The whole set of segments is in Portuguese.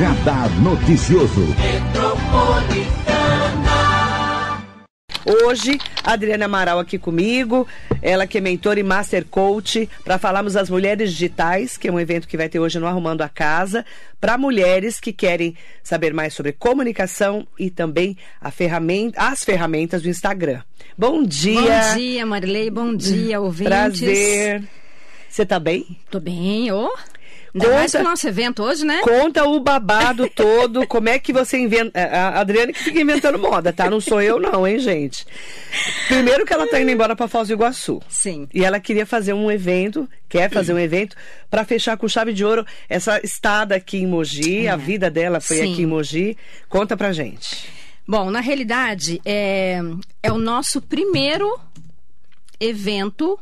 Radar Noticioso. Hoje, a Adriana Amaral aqui comigo, ela que é mentora e master coach, para falarmos das mulheres digitais, que é um evento que vai ter hoje no Arrumando a Casa, para mulheres que querem saber mais sobre comunicação e também a ferramenta, as ferramentas do Instagram. Bom dia! Bom dia, Marilei, bom dia, ouvintes. Prazer. Você tá bem? Tô bem, ô. Ainda conta, mais o nosso evento hoje, né? Conta o babado todo, como é que você inventa. A Adriana que fica inventando moda, tá? Não sou eu, não, hein, gente? Primeiro que ela tá indo embora pra Foz do Iguaçu. Sim. E ela queria fazer um evento, quer fazer um evento, para fechar com chave de ouro essa estada aqui em Mogi. É. A vida dela foi Sim. aqui em Mogi. Conta pra gente. Bom, na realidade, é, é o nosso primeiro evento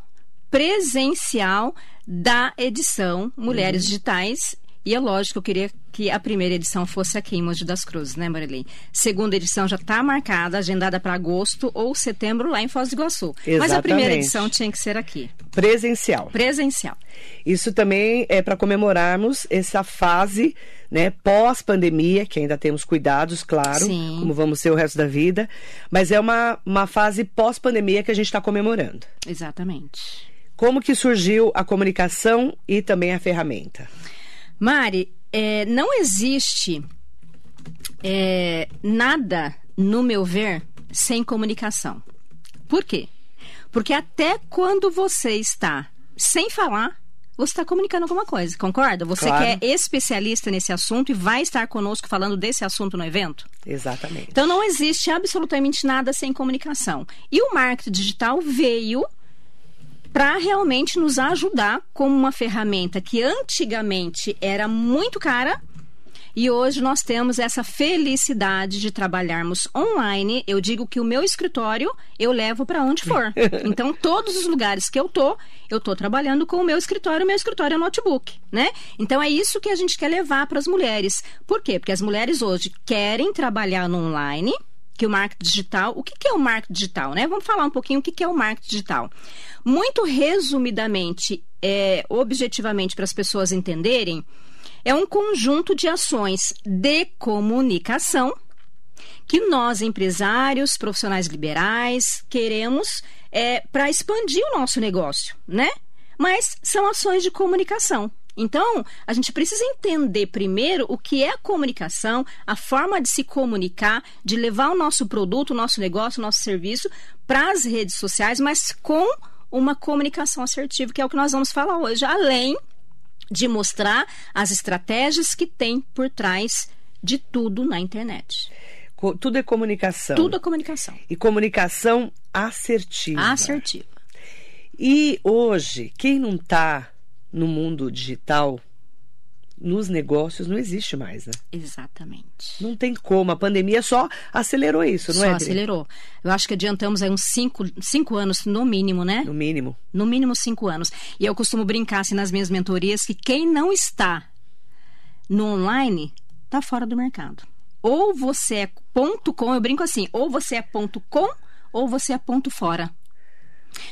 presencial da edição Mulheres uhum. Digitais. E é lógico, eu queria que a primeira edição fosse aqui em Mogi das Cruzes, né, Marilene? Segunda edição já está marcada, agendada para agosto ou setembro lá em Foz do Iguaçu. Exatamente. Mas a primeira edição tinha que ser aqui. Presencial. Presencial. Isso também é para comemorarmos essa fase né, pós-pandemia, que ainda temos cuidados, claro, Sim. como vamos ser o resto da vida, mas é uma, uma fase pós-pandemia que a gente está comemorando. Exatamente. Como que surgiu a comunicação e também a ferramenta? Mari, é, não existe é, nada, no meu ver, sem comunicação. Por quê? Porque até quando você está sem falar, você está comunicando alguma coisa, concorda? Você claro. que é especialista nesse assunto e vai estar conosco falando desse assunto no evento? Exatamente. Então não existe absolutamente nada sem comunicação. E o marketing digital veio para realmente nos ajudar como uma ferramenta que antigamente era muito cara e hoje nós temos essa felicidade de trabalharmos online. Eu digo que o meu escritório eu levo para onde for. Então, todos os lugares que eu tô, eu tô trabalhando com o meu escritório, o meu escritório é notebook, né? Então, é isso que a gente quer levar para as mulheres. Por quê? Porque as mulheres hoje querem trabalhar no online, que o marketing digital. O que, que é o marketing digital, né? Vamos falar um pouquinho o que, que é o marketing digital. Muito resumidamente, é, objetivamente, para as pessoas entenderem, é um conjunto de ações de comunicação que nós, empresários, profissionais liberais, queremos é, para expandir o nosso negócio, né? Mas são ações de comunicação. Então, a gente precisa entender primeiro o que é a comunicação, a forma de se comunicar, de levar o nosso produto, o nosso negócio, o nosso serviço para as redes sociais, mas com uma comunicação assertiva, que é o que nós vamos falar hoje, além de mostrar as estratégias que tem por trás de tudo na internet. Tudo é comunicação. Tudo é comunicação. E comunicação assertiva. Assertiva. E hoje, quem não está no mundo digital, nos negócios, não existe mais, né? Exatamente. Não tem como. A pandemia só acelerou isso, não só é? Só acelerou. Eu acho que adiantamos aí uns cinco, cinco anos, no mínimo, né? No mínimo. No mínimo cinco anos. E eu costumo brincar assim nas minhas mentorias que quem não está no online está fora do mercado. Ou você é ponto com, eu brinco assim, ou você é ponto com, ou você é ponto fora.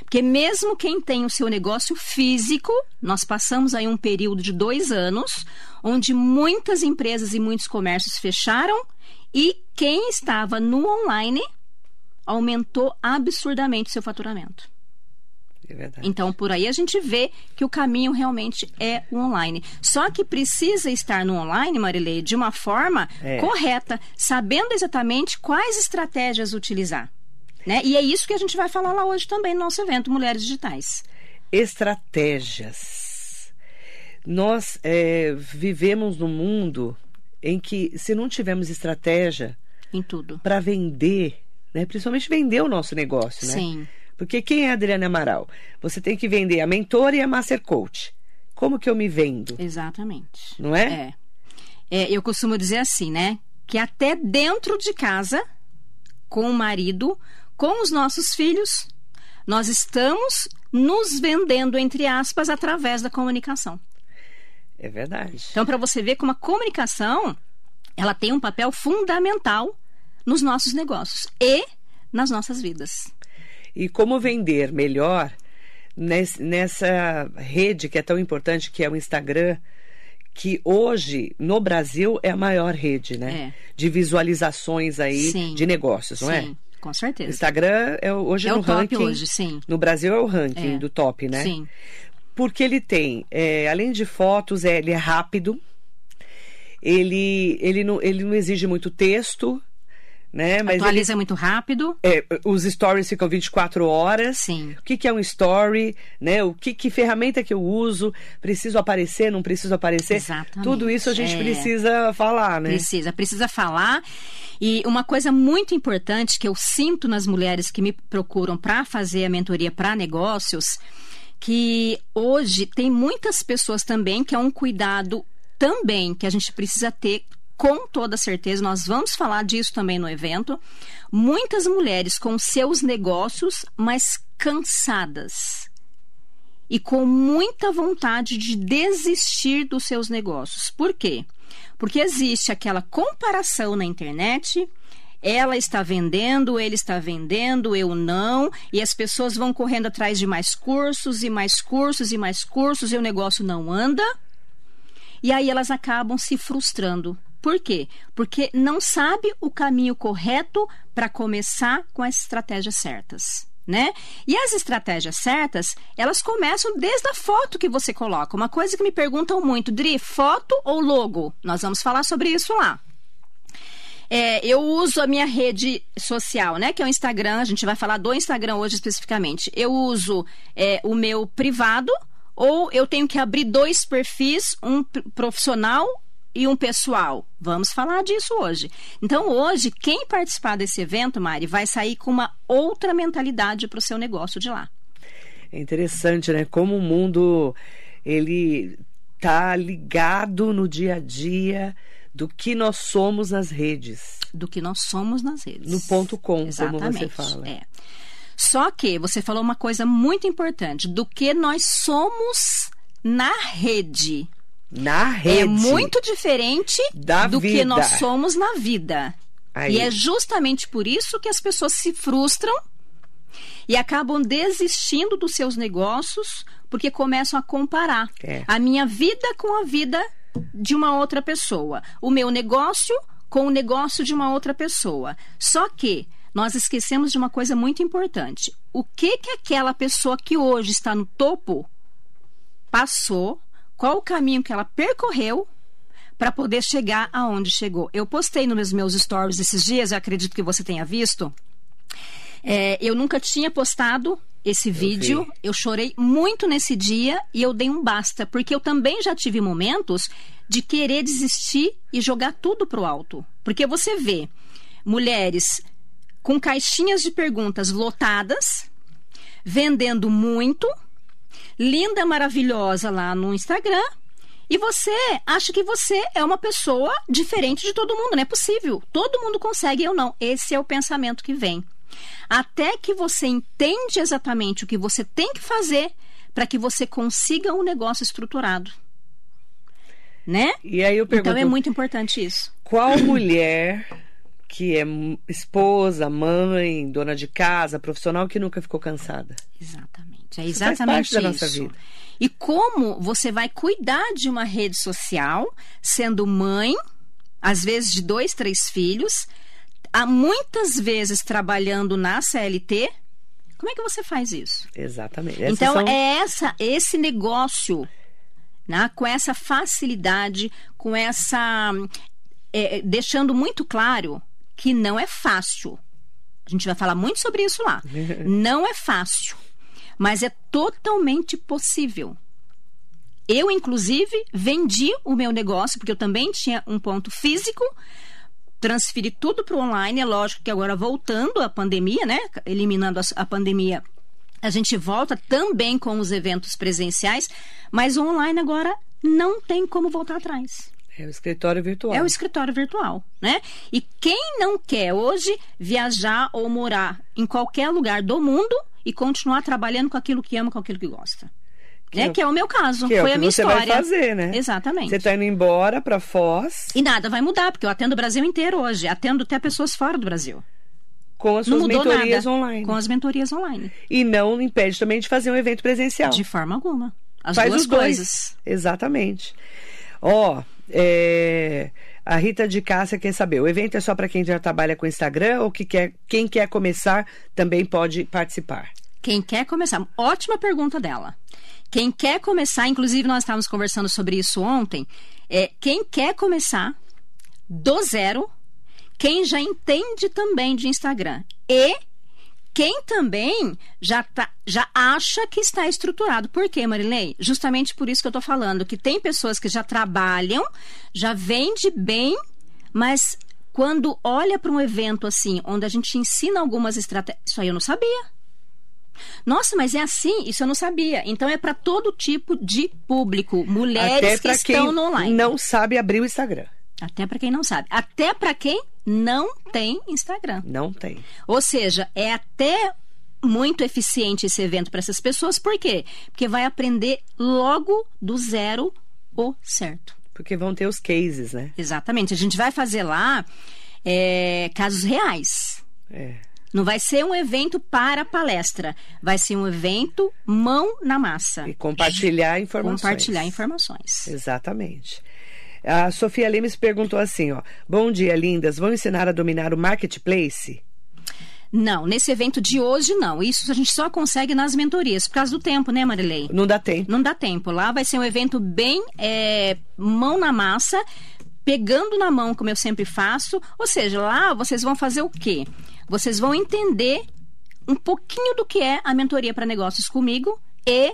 Porque mesmo quem tem o seu negócio físico, nós passamos aí um período de dois anos, onde muitas empresas e muitos comércios fecharam e quem estava no online aumentou absurdamente seu faturamento. É então, por aí a gente vê que o caminho realmente é o online. Só que precisa estar no online, Marilei, de uma forma é. correta, sabendo exatamente quais estratégias utilizar. Né? E é isso que a gente vai falar lá hoje também no nosso evento Mulheres Digitais. Estratégias. Nós é, vivemos num mundo em que, se não tivermos estratégia em tudo para vender, né? principalmente vender o nosso negócio, né? Sim. Porque quem é a Adriana Amaral? Você tem que vender a mentora e a master coach. Como que eu me vendo? Exatamente. Não é? É. é eu costumo dizer assim, né? Que até dentro de casa, com o marido, com os nossos filhos, nós estamos nos vendendo, entre aspas, através da comunicação. É verdade. Então, para você ver como a comunicação ela tem um papel fundamental nos nossos negócios e nas nossas vidas. E como vender melhor nessa rede que é tão importante, que é o Instagram, que hoje no Brasil é a maior rede, né? É. De visualizações aí Sim. de negócios, não é? Com O certeza. Instagram é hoje É no o top ranking. hoje, sim. No Brasil é o ranking É. do top, né? Sim. Porque ele tem, é, além de fotos, é, ele é rápido, ele, ele, não, ele não exige muito texto, né? Mas ele, Atualiza muito rápido. é, os stories ficam 24 horas. Sim. O que, que é um story, né? O que, que ferramenta que eu uso? Preciso aparecer, não preciso aparecer? Exatamente, Tudo isso a gente é. precisa falar, né? Precisa, precisa falar. E uma coisa muito importante que eu sinto nas mulheres que me procuram para fazer a mentoria para negócios, que hoje tem muitas pessoas também que é um cuidado também que a gente precisa ter com toda certeza, nós vamos falar disso também no evento. Muitas mulheres com seus negócios, mas cansadas e com muita vontade de desistir dos seus negócios. Por quê? Porque existe aquela comparação na internet. Ela está vendendo, ele está vendendo, eu não, e as pessoas vão correndo atrás de mais cursos e mais cursos e mais cursos e o negócio não anda. E aí elas acabam se frustrando. Por quê? Porque não sabe o caminho correto para começar com as estratégias certas. Né? E as estratégias certas, elas começam desde a foto que você coloca. Uma coisa que me perguntam muito, Dri, foto ou logo? Nós vamos falar sobre isso lá. É, eu uso a minha rede social, né? Que é o Instagram. A gente vai falar do Instagram hoje especificamente. Eu uso é, o meu privado ou eu tenho que abrir dois perfis, um profissional e um pessoal. Vamos falar disso hoje. Então, hoje, quem participar desse evento, Mari, vai sair com uma outra mentalidade para o seu negócio de lá. É interessante, né? Como o mundo ele tá ligado no dia a dia do que nós somos nas redes. Do que nós somos nas redes. No ponto com, como Exatamente. você fala. É. Só que você falou uma coisa muito importante, do que nós somos na rede. Na rede. É muito diferente Da do que vida. nós somos na vida. Aí. E é justamente por isso que as pessoas se frustram e acabam desistindo dos seus negócios porque começam a comparar É. a minha vida com a vida de uma outra pessoa, o meu negócio com o negócio de uma outra pessoa. Só que nós esquecemos de uma coisa muito importante. O que que aquela pessoa que hoje está no topo passou, qual o caminho que ela percorreu para poder chegar aonde chegou. Eu postei nos meus stories esses dias, eu acredito que você tenha visto. É, eu nunca tinha postado esse vídeo, vi. eu chorei muito nesse dia e eu dei um basta, porque eu também já tive momentos de querer desistir e jogar tudo pro alto. Porque você vê mulheres com caixinhas de perguntas lotadas, vendendo muito, linda, maravilhosa lá no Instagram. E você acha que você é uma pessoa diferente de todo mundo. Não é possível. Todo mundo consegue, eu não. Esse é o pensamento que vem. Até que você entende exatamente o que você tem que fazer para que você consiga um negócio estruturado. Né? E aí eu pergunto, Então é muito importante isso. qual mulher que é esposa, mãe, dona de casa, profissional que nunca ficou cansada? Exatamente. É Isso faz exatamente parte da isso. nossa vida. E como você vai cuidar de uma rede social, sendo mãe, às vezes de dois, três filhos, há muitas vezes trabalhando na CLT. Como é que você faz isso? Exatamente. Essas então são- é essa esse negócio, né, com essa facilidade, com essa é, deixando muito claro que não é fácil. A gente vai falar muito sobre isso lá. não é fácil, mas é totalmente possível. Eu, inclusive, vendi o meu negócio, porque eu também tinha um ponto físico, transferi tudo para o online. É lógico que agora, voltando à pandemia, né? Eliminando a, a pandemia, a gente volta também com os eventos presenciais, mas o online agora não tem como voltar atrás. É o escritório virtual. É o escritório virtual, né? E quem não quer hoje viajar ou morar em qualquer lugar do mundo e continuar trabalhando com aquilo que ama, com aquilo que gosta? Que né? é que é o meu caso, que é foi que a minha você história. vai fazer, né? Exatamente. Você está indo embora para Foz E nada vai mudar, porque eu atendo o Brasil inteiro hoje, atendo até pessoas fora do Brasil. com as suas mentorias nada online. com as mentorias online. E não impede também de fazer um evento presencial. De forma alguma. As Faz duas os dois. coisas. Exatamente. Ó, é, a Rita de Cássia quer saber, o evento é só para quem já trabalha com Instagram ou que quer, quem quer começar também pode participar? Quem quer começar? Ótima pergunta dela. Quem quer começar, inclusive nós estávamos conversando sobre isso ontem, é quem quer começar do zero, quem já entende também de Instagram e quem também já, tá, já acha que está estruturado. Por quê, Marilei? Justamente por isso que eu estou falando, que tem pessoas que já trabalham, já vende bem, mas quando olha para um evento assim, onde a gente ensina algumas estratégias, isso aí eu não sabia. Nossa, mas é assim? Isso eu não sabia. Então é para todo tipo de público, mulheres que estão no online. Não sabe abrir o Instagram. Até para quem não sabe. Até para quem não tem Instagram. Não tem. Ou seja, é até muito eficiente esse evento para essas pessoas. Por quê? Porque vai aprender logo do zero o certo. Porque vão ter os cases, né? Exatamente. A gente vai fazer lá é, casos reais. É. Não vai ser um evento para palestra, vai ser um evento mão na massa. E compartilhar informações. Compartilhar informações. Exatamente. A Sofia Lemes perguntou assim, ó: Bom dia, lindas. Vão ensinar a dominar o marketplace? Não, nesse evento de hoje não. Isso a gente só consegue nas mentorias, por causa do tempo, né, Marilei? Não dá tempo. Não dá tempo. Lá vai ser um evento bem é, mão na massa, pegando na mão, como eu sempre faço. Ou seja, lá vocês vão fazer o quê? Vocês vão entender um pouquinho do que é a mentoria para negócios comigo e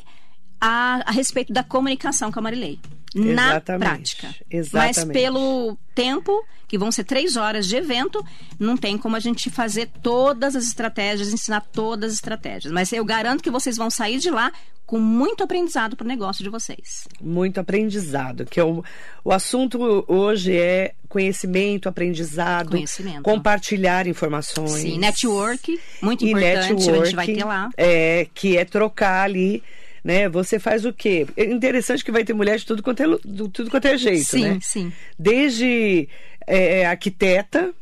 a, a respeito da comunicação com a Marilei na prática. Exatamente. Mas pelo tempo, que vão ser três horas de evento, não tem como a gente fazer todas as estratégias, ensinar todas as estratégias. Mas eu garanto que vocês vão sair de lá com muito aprendizado para o negócio de vocês. Muito aprendizado, que é o, o assunto hoje é conhecimento, aprendizado, conhecimento. compartilhar informações. Sim, network, muito importante, network, a gente vai ter lá. É, que é trocar ali né? Você faz o quê? É interessante que vai ter mulher de tudo quanto é, tudo quanto é jeito, sim, né? Sim, Desde é, é, arquiteta,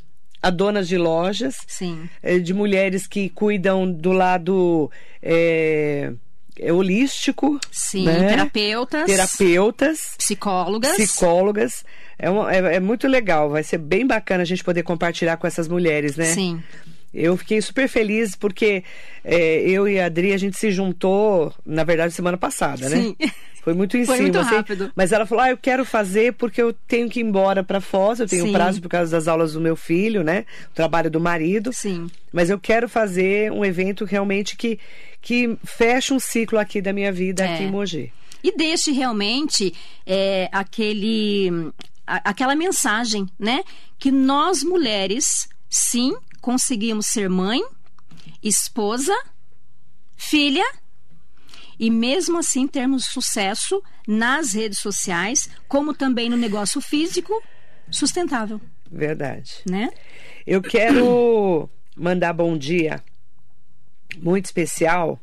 a donas de lojas, sim. É, de mulheres que cuidam do lado é, é holístico, sim, né? terapeutas, terapeutas, psicólogas, psicólogas. É, uma, é, é, muito legal, vai ser bem bacana a gente poder compartilhar com essas mulheres, né? Sim. Eu fiquei super feliz porque é, eu e a Adri, a gente se juntou, na verdade, semana passada, né? Sim. Foi muito em Foi cima. muito assim, rápido. mas ela falou: ah, eu quero fazer porque eu tenho que ir embora para Foz, eu tenho Sim. prazo por causa das aulas do meu filho, né? O trabalho do marido. Sim. Mas eu quero fazer um evento realmente que, que feche um ciclo aqui da minha vida É. aqui em Mogi. E deixe realmente é, aquele, a- aquela mensagem, né? Que nós mulheres, sim, conseguimos ser mãe, esposa, filha e mesmo assim termos sucesso nas redes sociais, como também no negócio físico sustentável, Verdade. né? Eu quero mandar bom dia muito especial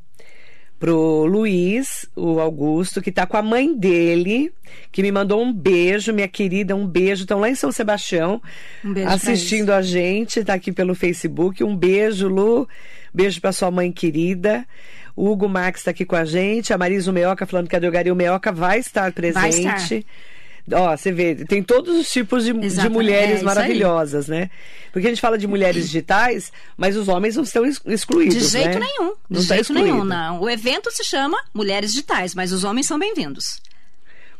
pro Luiz, o Augusto, que tá com a mãe dele, que me mandou um beijo, minha querida, um beijo. Estão lá em São Sebastião, Um assistindo a gente, tá aqui pelo Facebook. Um beijo, Lu. Beijo pra sua mãe querida. O Hugo Max está aqui com a gente. A Marisa Meoca falando que a Delgaria Meoca vai estar presente. estar. Ó, você vê, tem todos os tipos de, de é mulheres aí. maravilhosas, né? Porque a gente fala de mulheres digitais, mas os homens não estão ex- excluídos. De jeito né? nenhum. De Não tá jeito excluído. nenhum, não. O evento se chama Mulheres Digitais, mas os homens são bem-vindos.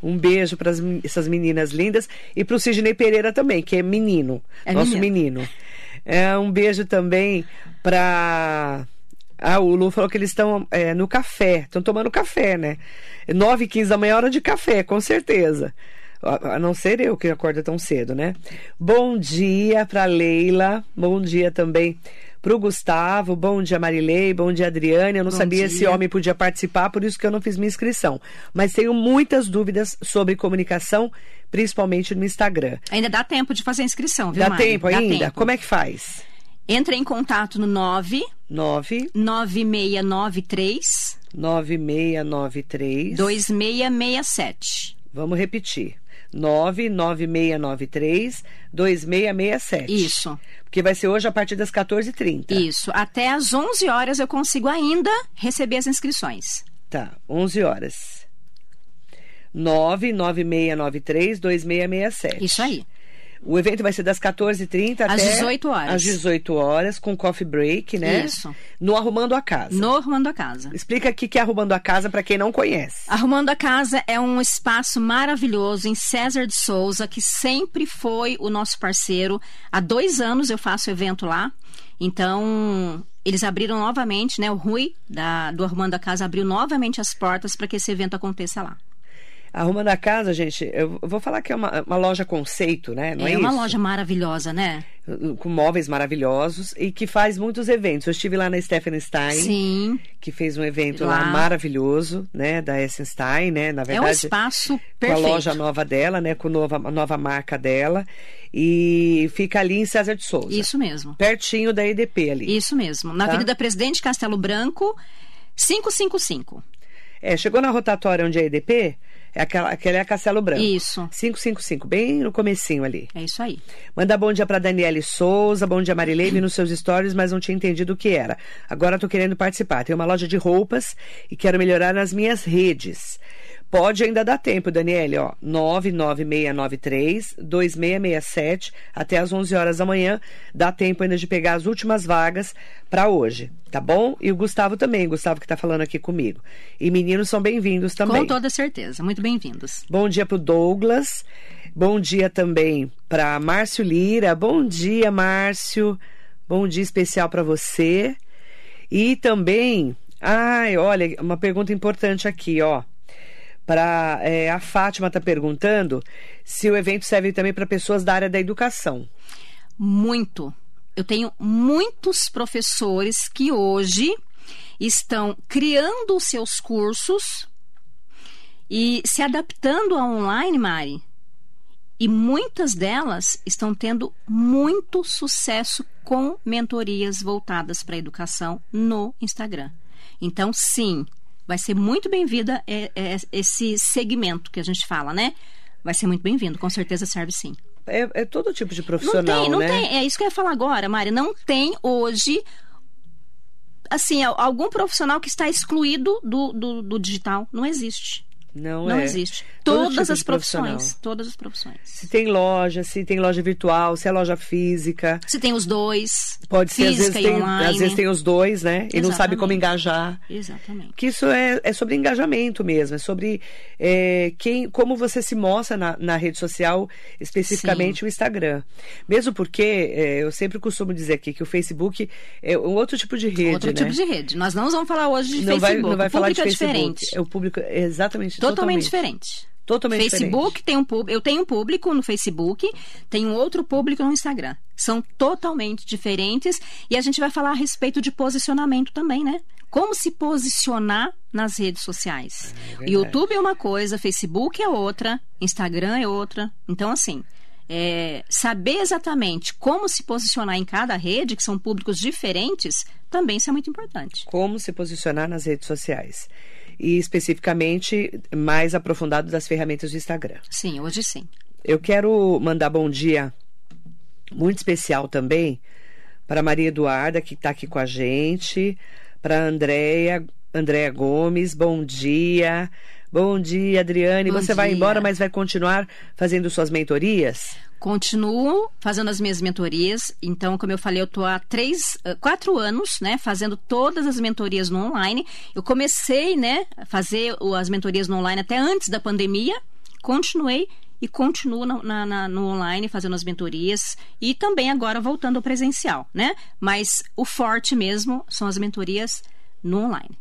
Um beijo para essas meninas lindas e para o Sidney Pereira também, que é menino, É nosso menino. menino. É, um beijo também para ah, o Lu falou que eles estão é, no café, estão tomando café, né? 9 e 15 da manhã é hora de café, com certeza. A não ser eu que acorda tão cedo, né? Bom dia para Leila, bom dia também pro Gustavo, bom dia Marilei, bom dia Adriane. Eu não Bom sabia dia. se homem podia participar, por isso que eu não fiz minha inscrição. Mas tenho muitas dúvidas sobre comunicação, principalmente no Instagram. Ainda dá tempo de fazer a inscrição, viu, Dá Mari? tempo Dá ainda? tempo. Como é que faz? Entra em contato no 9 9 9693 9693 2667. Vamos repetir. 99693 2667. Isso, Porque vai ser hoje a partir das 14h30. isso. Até às 11 horas eu consigo ainda receber as inscrições. Tá, 11 horas. 996932667. Isso aí. O evento vai ser das 14h30 Às até 18 horas. às 18 horas, com coffee break, né? Isso. No Arrumando a Casa. No Arrumando a Casa. Explica o que é Arrumando a Casa para quem não conhece. Arrumando a Casa é um espaço maravilhoso em César de Souza, que sempre foi o nosso parceiro. Há dois anos eu faço evento lá. Então, eles abriram novamente, né? O Rui, da, do Arrumando a Casa, abriu novamente as portas para que esse evento aconteça lá. Arrumando a Casa, gente, eu vou falar que é uma, uma loja conceito, né? Não é, é uma isso? loja maravilhosa, né? Com móveis maravilhosos e que faz muitos eventos. Eu estive lá na Stephanie Stein. Sim. que fez um evento lá, Lá. maravilhoso, né, da Essenstein, né, na É um verdade, espaço com a perfeito. loja nova dela, né, com nova, a nova marca dela, e fica ali em César de Souza. Isso mesmo. Pertinho da EDP ali. Isso mesmo. Na Tá. Avenida Presidente Castelo Branco, 555. É, chegou na rotatória onde é a EDP, é aquela, aquela é a Castelo Branco. Isso. 555, bem no comecinho ali. É isso aí. Manda bom dia pra Daniele Souza, bom dia Marilei, vi nos seus stories, mas não tinha entendido o que era. Agora tô querendo participar. Tenho uma loja de roupas e quero melhorar nas minhas redes. Pode ainda dar tempo, Daniele, ó, 99693-2667 até às 11 horas da manhã. Dá tempo ainda de pegar as últimas vagas para hoje, tá bom? E o Gustavo também, Gustavo que tá falando aqui comigo. E meninos são bem-vindos também. Com toda certeza. Muito bem-vindos. Bom dia pro Douglas. Bom dia também para Márcio Lira. Bom dia, Márcio. Bom dia especial para você. E também, ai, olha, uma pergunta importante aqui, ó. Para a Fátima tá perguntando se o evento serve também para pessoas da área da educação. Muito. Eu tenho muitos professores que hoje estão criando seus cursos e se adaptando ao online, Mari. E muitas delas estão tendo muito sucesso com mentorias voltadas para a educação no Instagram. Então, sim, vai ser muito bem-vinda é, é, esse segmento que a gente fala, né? Vai ser muito bem-vindo, com certeza serve sim. É, é todo tipo de Não profissional, tem, não né? tem. É isso que eu ia falar agora, Mari. Não tem hoje, assim, al- algum profissional que está excluído do, do, do digital. Não existe. Não, Não é. existe. Todo Todas tipo as profissões. Todas as profissões. Se tem loja, se tem loja virtual, se é loja física. Se tem os dois. Pode ser, às vezes, tem, às vezes tem os dois, né? E não sabe Exatamente. como engajar. Exatamente. Que isso é, é sobre engajamento mesmo, é sobre é, quem, como você se mostra na, na rede social, especificamente o Instagram. Mesmo porque é, eu sempre costumo dizer aqui que o Facebook é um outro tipo de rede, Outro né? tipo de rede. Nós não vamos falar hoje de não Facebook. vai, não vai o falar de público é Facebook. diferente. É o público é exatamente Totalmente, diferente. Totalmente Facebook tem um público, eu tenho um público no Facebook, tenho outro público no Instagram. São totalmente diferentes e a gente vai falar a respeito de posicionamento também, né? Como se posicionar nas redes sociais. verdade. YouTube é uma coisa, Facebook é outra, Instagram é outra. Então, assim, é, saber exatamente como se posicionar em cada rede, que são públicos diferentes, também isso é muito importante. como se posicionar nas redes sociais. E especificamente mais aprofundado das ferramentas do Instagram. Sim, hoje sim. Eu quero mandar bom dia muito especial também para Maria Eduarda, que está aqui com a gente, para Andréia, Andréia Gomes, bom dia. Bom dia, Adriane. Bom Você vai dia. embora, mas vai continuar fazendo suas mentorias? Continuo fazendo as minhas mentorias. Então, como eu falei, eu estou há três, eh, quatro anos, né, fazendo todas as mentorias no online. Eu comecei, né, a fazer as mentorias no online até antes da pandemia. Continuei e continuo na- na- na- no online fazendo as mentorias e também agora voltando ao presencial, né? Mas o forte mesmo são as mentorias no online.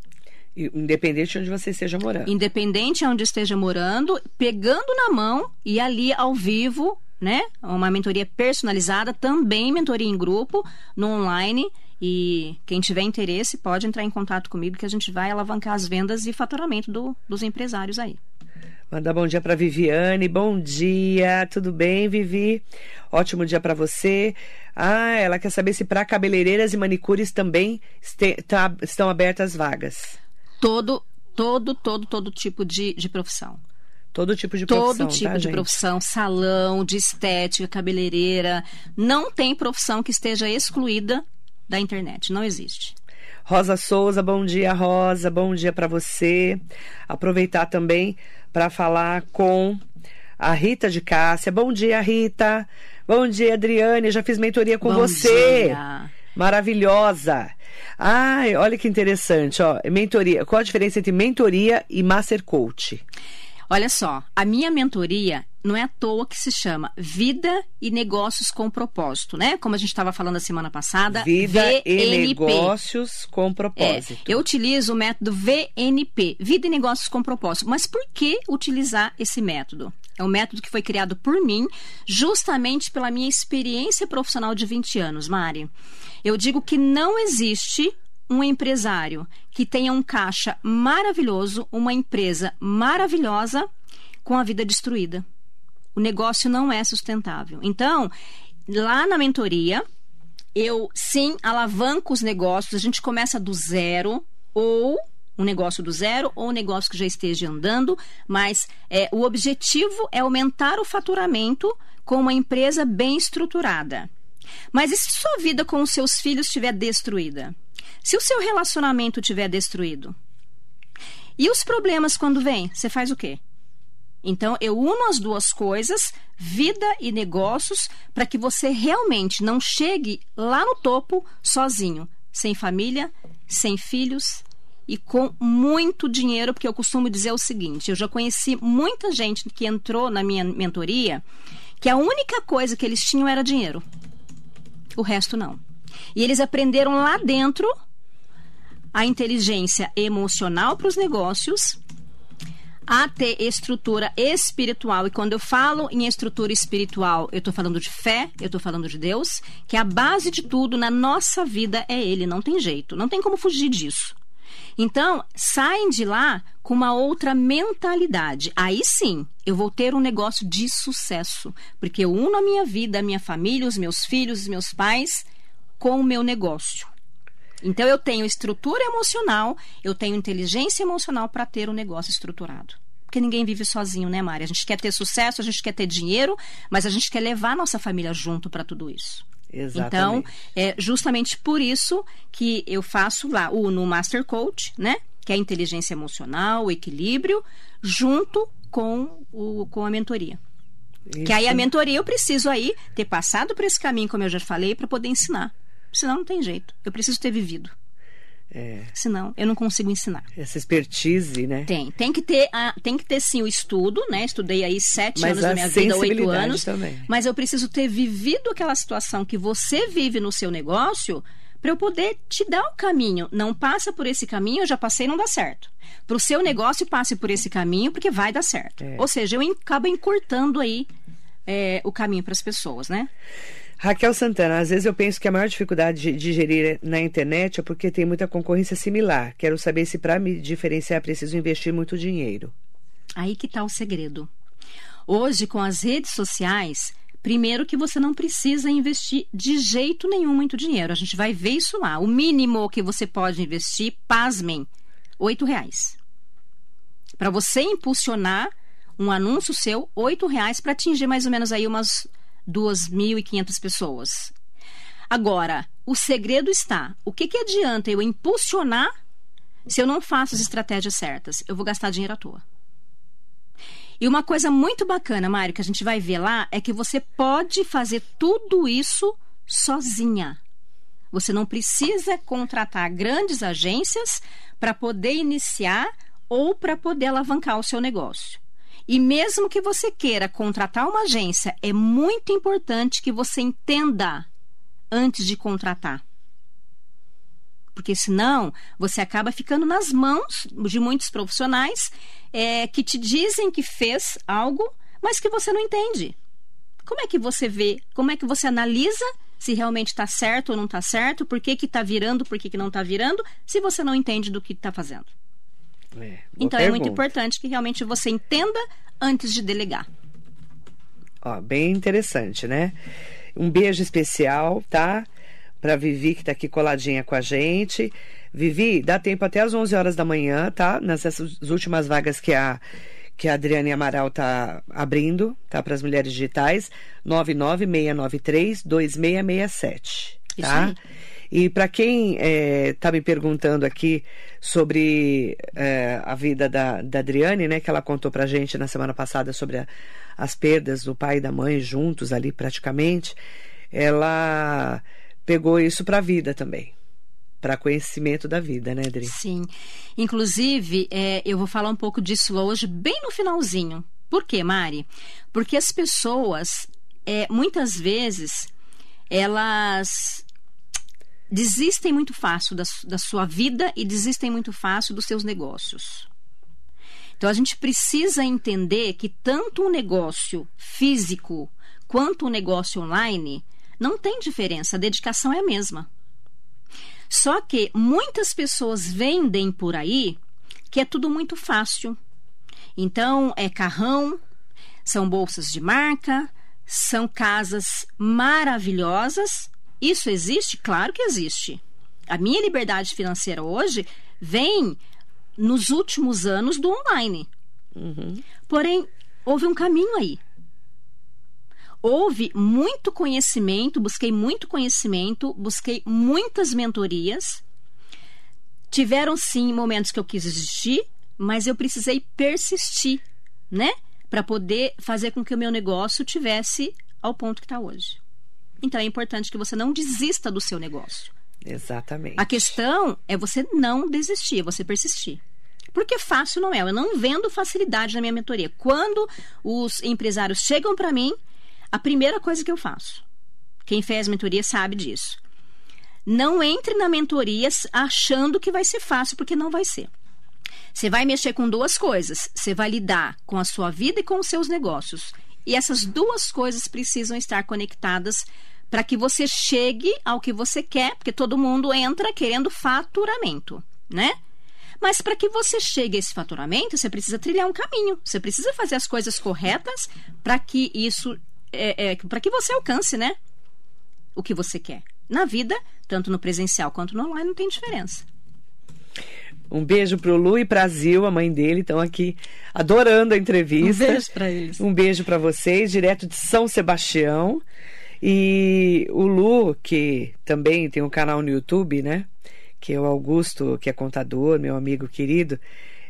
Independente de onde você esteja morando. Independente de onde esteja morando, pegando na mão e ali ao vivo, né? Uma mentoria personalizada, também mentoria em grupo, no online. E quem tiver interesse pode entrar em contato comigo que a gente vai alavancar as vendas e faturamento do- dos empresários aí. Mandar bom dia para Viviane. Bom dia, tudo bem, Vivi? Ótimo dia para você. Ah, ela quer saber se para cabeleireiras e manicures também este- tá- estão abertas vagas. Todo, todo, todo, todo tipo de, de profissão. Todo tipo de profissão, Todo tipo tá, de gente? profissão, salão, de estética, cabeleireira. Não tem profissão que esteja excluída da internet. Não existe. Rosa Souza, bom dia, Rosa. Bom dia para você. Aproveitar também para falar com a Rita de Cássia. Bom dia, Rita. Bom dia, Adriane. Já fiz mentoria com Bom você. dia. Maravilhosa. Ai, olha que interessante, ó. Mentoria. Qual a diferença entre mentoria e master coach? Olha só, a minha mentoria não é à toa que se chama Vida e Negócios com Propósito, né? Como a gente estava falando a semana passada. Vida e VNP. negócios com É, propósito. eu utilizo o método VNP, Vida e Negócios com Propósito. Mas por que utilizar esse método? É um método que foi criado por mim, justamente pela minha experiência profissional de 20 anos, Mari. Eu digo que não existe um empresário que tenha um caixa maravilhoso, uma empresa maravilhosa, com a vida destruída. O negócio não é sustentável. Então, lá na mentoria, eu sim alavanco os negócios, a gente começa do zero ou um negócio do zero ou um negócio que já esteja andando, mas é, o objetivo é aumentar o faturamento com uma empresa bem estruturada. Mas e se sua vida com os seus filhos estiver destruída? Se o seu relacionamento estiver destruído? E os problemas quando vêm? Você faz o quê? Então, eu uno as duas coisas, vida e negócios, para que você realmente não chegue lá no topo sozinho, sem família, sem filhos e com muito dinheiro, porque eu costumo dizer o seguinte: eu já conheci muita gente que entrou na minha mentoria que a única coisa que eles tinham era dinheiro, o resto não. E eles aprenderam lá dentro a inteligência emocional para os negócios a ter estrutura espiritual. E quando eu falo em estrutura espiritual, eu estou falando de fé, eu estou falando de Deus, que a base de tudo na nossa vida é Ele, não tem jeito, não tem como fugir disso. Então, saem de lá com uma outra mentalidade. Aí sim, eu vou ter um negócio de sucesso, porque eu uno a minha vida, a minha família, os meus filhos, os meus pais com o meu negócio. Então eu tenho estrutura emocional, eu tenho inteligência emocional para ter um negócio estruturado. Porque ninguém vive sozinho, né, Mari? A gente quer ter sucesso, a gente quer ter dinheiro, mas a gente quer levar a nossa família junto para tudo isso. Exatamente. Então, é justamente por isso que eu faço lá o no Master Coach, né? Que é a inteligência emocional, o equilíbrio, junto com, o, com a mentoria. Que aí a Isso. mentoria eu preciso aí ter passado por esse caminho, como eu já falei, para poder ensinar. Senão não tem jeito. Eu preciso ter vivido. É, Senão eu não consigo ensinar. essa expertise, né? Tem, tem que ter, a, tem que ter sim o estudo, né? Estudei aí sete Mas anos da minha vida, oito anos. também. Mas eu preciso ter vivido aquela situação que você vive no seu negócio para eu poder te dar o caminho. Não passa por esse caminho, eu já passei, não dá certo. Para o seu negócio, passe por esse caminho, porque vai dar certo. É. Ou seja, eu acabo encurtando aí é, o caminho para as pessoas, né? Raquel Santana, às vezes eu penso que a maior dificuldade de, de gerir na internet é porque tem muita concorrência similar. Quero saber se para me diferenciar preciso investir muito dinheiro. Aí que está o segredo. Hoje, com as redes sociais, primeiro que você não precisa investir de jeito nenhum muito dinheiro. A gente vai ver isso lá. O mínimo que você pode investir, pasmem, oito reais. Para você impulsionar um anúncio seu, oito reais para atingir mais ou menos aí umas 2.500 pessoas. Agora, o segredo está, o que, que adianta eu impulsionar se eu não faço as estratégias certas? Eu vou gastar dinheiro à toa. E uma coisa muito bacana, Mário, que a gente vai ver lá, é que você pode fazer tudo isso sozinha. Você não precisa contratar grandes agências para poder iniciar ou para poder alavancar o seu negócio. E mesmo que você queira contratar uma agência, é muito importante que você entenda antes de contratar. Porque senão você acaba ficando nas mãos de muitos profissionais é, que te dizem que fez algo, mas que você não entende. Como é que você vê, como é que você analisa se realmente está certo ou não está certo, por que está virando, por que, que não está virando, se você não entende do que está fazendo? É, Então é muito pergunta. importante que realmente você entenda antes de delegar. Ó, bem interessante, né? Um beijo especial, tá? Pra Vivi, que tá aqui coladinha com a gente. Vivi, dá tempo até às 11 horas da manhã, tá? Nessas últimas vagas que a, que a Adriane Amaral tá abrindo, tá? Para as mulheres digitais. 99693-2667, Isso tá? aí. E para quem está é, tá me perguntando aqui sobre é, a vida da, da Adriane, né, que ela contou para gente na semana passada sobre a, as perdas do pai e da mãe juntos ali praticamente, ela pegou isso para a vida também para conhecimento da vida, né, Adri? Sim. Inclusive, é, eu vou falar um pouco disso hoje, bem no finalzinho. Por quê, Mari? Porque as pessoas, é, muitas vezes, elas desistem muito fácil da, da sua vida e desistem muito fácil dos seus negócios. Então a gente precisa entender que tanto o negócio físico quanto o negócio online não tem diferença, a dedicação é a mesma. Só que muitas pessoas vendem por aí que é tudo muito fácil. Então, é carrão, são bolsas de marca, são casas maravilhosas. Isso existe? Claro que existe. A minha liberdade financeira hoje vem nos últimos anos do online. Uhum. Porém, houve um caminho aí houve muito conhecimento, busquei muito conhecimento, busquei muitas mentorias. Tiveram sim momentos que eu quis desistir, mas eu precisei persistir, né? Para poder fazer com que o meu negócio tivesse ao ponto que está hoje. Então é importante que você não desista do seu negócio. Exatamente. A questão é você não desistir, você persistir. Porque fácil não é. Eu não vendo facilidade na minha mentoria. Quando os empresários chegam para mim, a primeira coisa que eu faço, quem fez mentoria sabe disso. Não entre na mentoria achando que vai ser fácil, porque não vai ser. Você vai mexer com duas coisas. Você vai lidar com a sua vida e com os seus negócios. E essas duas coisas precisam estar conectadas para que você chegue ao que você quer, porque todo mundo entra querendo faturamento, né? Mas para que você chegue a esse faturamento, você precisa trilhar um caminho. Você precisa fazer as coisas corretas para que isso é, é, para que você alcance, né? O que você quer. Na vida, tanto no presencial quanto no online, não tem diferença. Um beijo pro Lu e pra Zil, a mãe dele, estão aqui adorando a entrevista. Um beijo para eles. Um beijo para vocês, direto de São Sebastião. E o Lu, que também tem um canal no YouTube, né? Que é o Augusto, que é contador, meu amigo querido.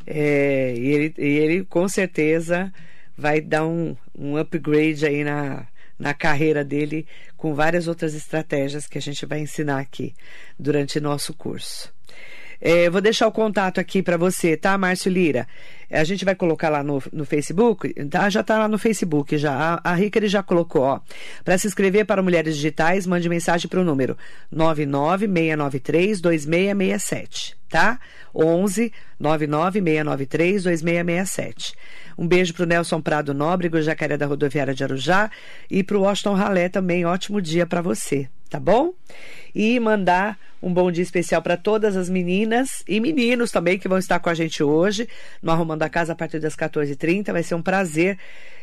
É, e, ele, e ele com certeza vai dar um, um upgrade aí na, na carreira dele com várias outras estratégias que a gente vai ensinar aqui durante nosso curso. É, vou deixar o contato aqui para você, tá, Márcio Lira? A gente vai colocar lá no, no Facebook, tá? Já está lá no Facebook já. A, a Rica ele já colocou, ó. Para se inscrever para Mulheres Digitais, mande mensagem para o número 99693 2667, tá? 11 99693 2667. Um beijo para o Nelson Prado Nóbrego, Jacaré da Rodoviária de Arujá, e para o Washington Ralé também. Ótimo dia para você, tá bom? E mandar um bom dia especial para todas as meninas e meninos também que vão estar com a gente hoje no Arrumando a Casa a partir das 14h30. Vai ser um prazer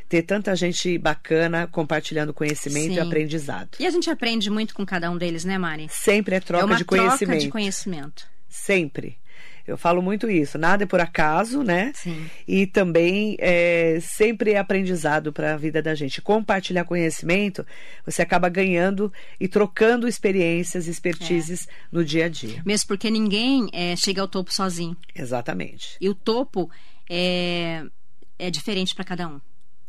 ter tanta gente bacana compartilhando conhecimento Sim. e aprendizado. E a gente aprende muito com cada um deles, né, Mari? Sempre é troca é uma de conhecimento. Troca de conhecimento. Sempre. Eu falo muito isso. Nada é por acaso, né? Sim. E também é, sempre é aprendizado para a vida da gente. Compartilhar conhecimento, você acaba ganhando e trocando experiências, expertises é. no dia a dia. Mesmo porque ninguém é, chega ao topo sozinho. Exatamente. E o topo é, é diferente para cada um.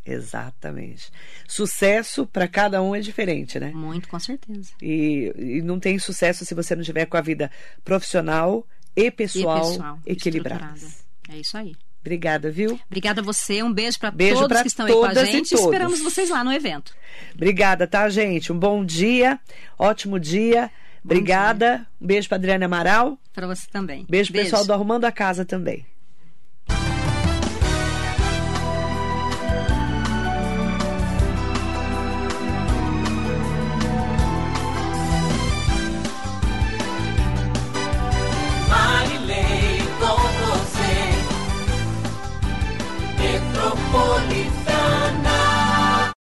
Exatamente. Sucesso para cada um é diferente, né? Muito, com certeza. E, e, não tem sucesso se você não tiver com a vida profissional e pessoal, e pessoal equilibradas. É isso aí. Obrigada, viu? Obrigada a você. Um beijo para todos que estão aí com a gente. Esperamos vocês lá no evento. Obrigada, tá, gente? Um bom dia, ótimo dia. Bom Obrigada. Dia. Um beijo para Adriana Amaral. Para você também. Beijo, beijo pessoal do Arrumando a Casa também.